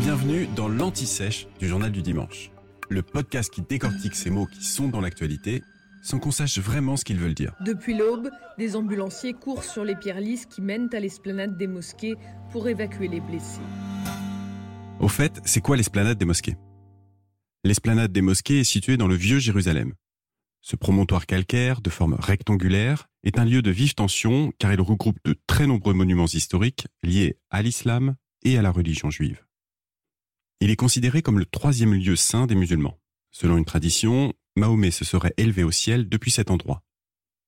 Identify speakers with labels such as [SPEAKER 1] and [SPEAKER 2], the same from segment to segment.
[SPEAKER 1] Bienvenue dans l'Anti-Sèche du Journal du Dimanche. Le podcast qui décortique ces mots qui sont dans l'actualité sans qu'on sache vraiment ce qu'ils veulent dire.
[SPEAKER 2] Depuis l'aube, des ambulanciers courent sur les pierres lisses qui mènent à l'esplanade des mosquées pour évacuer les blessés.
[SPEAKER 1] Au fait, c'est quoi l'esplanade des mosquées? L'esplanade des mosquées est située dans le vieux Jérusalem. Ce promontoire calcaire, de forme rectangulaire, est un lieu de vive tension car il regroupe de très nombreux monuments historiques liés à l'islam et à la religion juive. Il est considéré comme le troisième lieu saint des musulmans. Selon une tradition, Mahomet se serait élevé au ciel depuis cet endroit.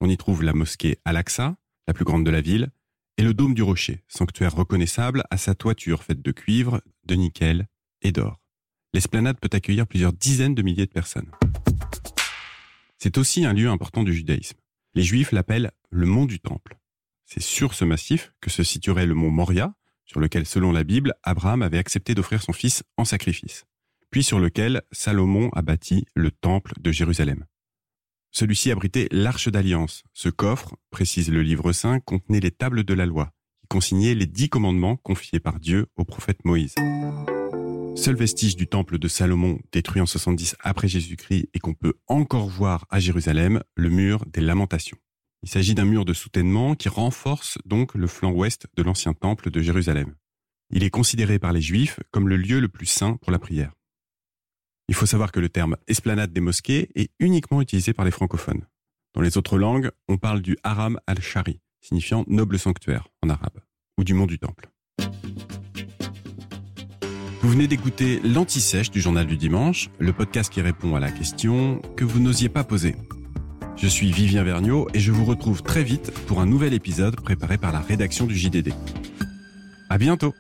[SPEAKER 1] On y trouve la mosquée Al-Aqsa, la plus grande de la ville, et le dôme du rocher, sanctuaire reconnaissable à sa toiture faite de cuivre, de nickel et d'or. L'esplanade peut accueillir plusieurs dizaines de milliers de personnes. C'est aussi un lieu important du judaïsme. Les juifs l'appellent le mont du Temple. C'est sur ce massif que se situerait le mont Moria, sur lequel, selon la Bible, Abraham avait accepté d'offrir son fils en sacrifice puis sur lequel Salomon a bâti le temple de Jérusalem. Celui-ci abritait l'arche d'alliance. Ce coffre, précise le livre saint, contenait les tables de la loi, qui consignaient les dix commandements confiés par Dieu au prophète Moïse. Seul vestige du temple de Salomon, détruit en 70 après Jésus-Christ et qu'on peut encore voir à Jérusalem, le mur des lamentations. Il s'agit d'un mur de soutènement qui renforce donc le flanc ouest de l'ancien temple de Jérusalem. Il est considéré par les Juifs comme le lieu le plus saint pour la prière. Il faut savoir que le terme esplanade des mosquées est uniquement utilisé par les francophones. Dans les autres langues, on parle du haram al-shari, signifiant noble sanctuaire en arabe, ou du mont du temple. Vous venez d'écouter l'Anti-Sèche du Journal du Dimanche, le podcast qui répond à la question que vous n'osiez pas poser. Je suis Vivien Vergniaud et je vous retrouve très vite pour un nouvel épisode préparé par la rédaction du JDD. À bientôt!